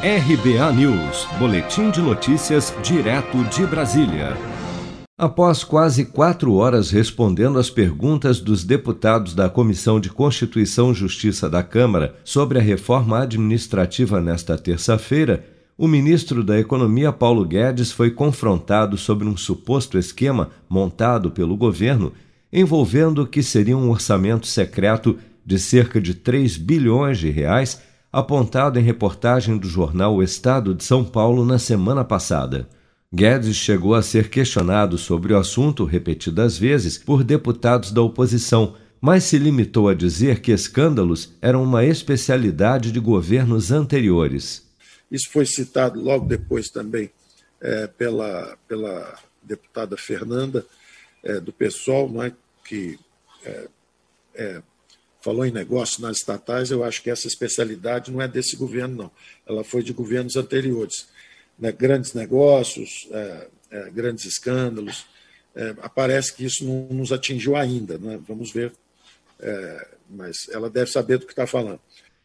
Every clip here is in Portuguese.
RBA News, Boletim de Notícias, direto de Brasília. Após quase quatro horas respondendo às perguntas dos deputados da Comissão de Constituição e Justiça da Câmara sobre a reforma administrativa nesta terça-feira, o ministro da Economia Paulo Guedes foi confrontado sobre um suposto esquema montado pelo governo envolvendo o que seria um orçamento secreto de cerca de 3 bilhões de reais apontado em reportagem do jornal O Estado de São Paulo na semana passada. Guedes chegou a ser questionado sobre o assunto repetidas vezes por deputados da oposição, mas se limitou a dizer que escândalos eram uma especialidade de governos anteriores. Isso foi citado logo depois também é, pela, pela deputada Fernanda, é, do PSOL, não é, que é, é falou em negócio nas estatais, eu acho que essa especialidade não é desse governo, não. Ela foi de governos anteriores. Né? Grandes negócios, é, é, grandes escândalos. É, aparece que isso não nos atingiu ainda. Né? Vamos ver. É, mas ela deve saber do que está falando.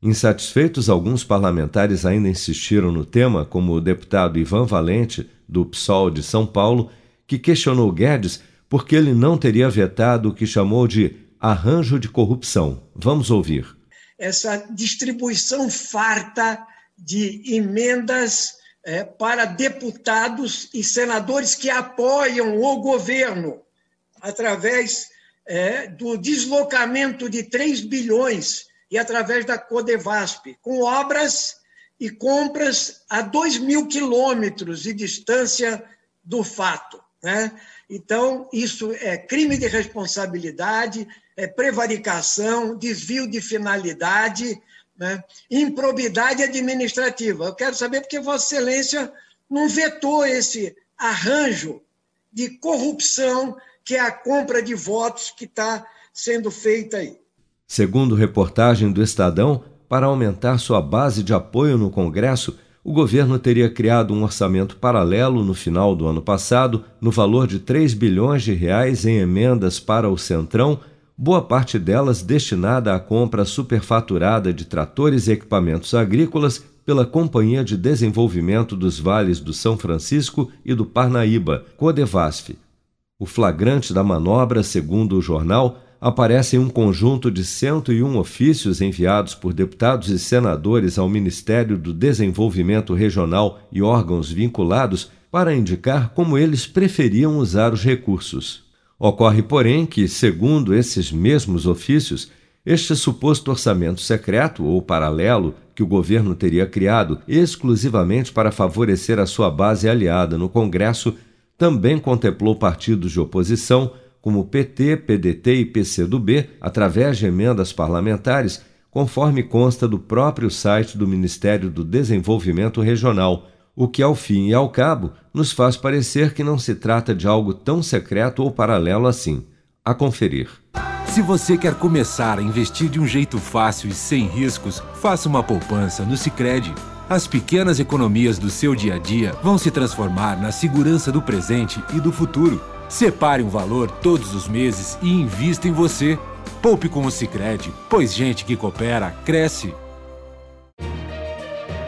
Insatisfeitos, alguns parlamentares ainda insistiram no tema, como o deputado Ivan Valente, do PSOL de São Paulo, que questionou Guedes porque ele não teria vetado o que chamou de arranjo de corrupção. Vamos ouvir. Essa distribuição farta de emendas é, para deputados e senadores que apoiam o governo através é, do deslocamento de 3 bilhões e através da Codevasp, com obras e compras a 2 mil quilômetros de distância do fato. Né? Então, isso é crime de responsabilidade, é prevaricação, desvio de finalidade, né? improbidade administrativa. Eu quero saber porque Vossa Excelência não vetou esse arranjo de corrupção que é a compra de votos que está sendo feita aí. Segundo reportagem do Estadão, para aumentar sua base de apoio no Congresso, o governo teria criado um orçamento paralelo no final do ano passado, no valor de 3 bilhões de reais em emendas para o Centrão, boa parte delas destinada à compra superfaturada de tratores e equipamentos agrícolas pela Companhia de Desenvolvimento dos Vales do São Francisco e do Parnaíba, Codevasf. O flagrante da manobra, segundo o jornal, aparece em um conjunto de 101 ofícios enviados por deputados e senadores ao Ministério do Desenvolvimento Regional e órgãos vinculados para indicar como eles preferiam usar os recursos. Ocorre, porém, que, segundo esses mesmos ofícios, este suposto orçamento secreto ou paralelo que o governo teria criado exclusivamente para favorecer a sua base aliada no Congresso também contemplou partidos de oposição como PT, PDT e PCdoB, através de emendas parlamentares, conforme consta do próprio site do Ministério do Desenvolvimento Regional, o que, ao fim e ao cabo, nos faz parecer que não se trata de algo tão secreto ou paralelo assim. A conferir. Se você quer começar a investir de um jeito fácil e sem riscos, faça uma poupança no Sicredi. As pequenas economias do seu dia a dia vão se transformar na segurança do presente e do futuro. Separe um valor todos os meses e invista em você. Poupe com o Sicredi, pois gente que coopera cresce.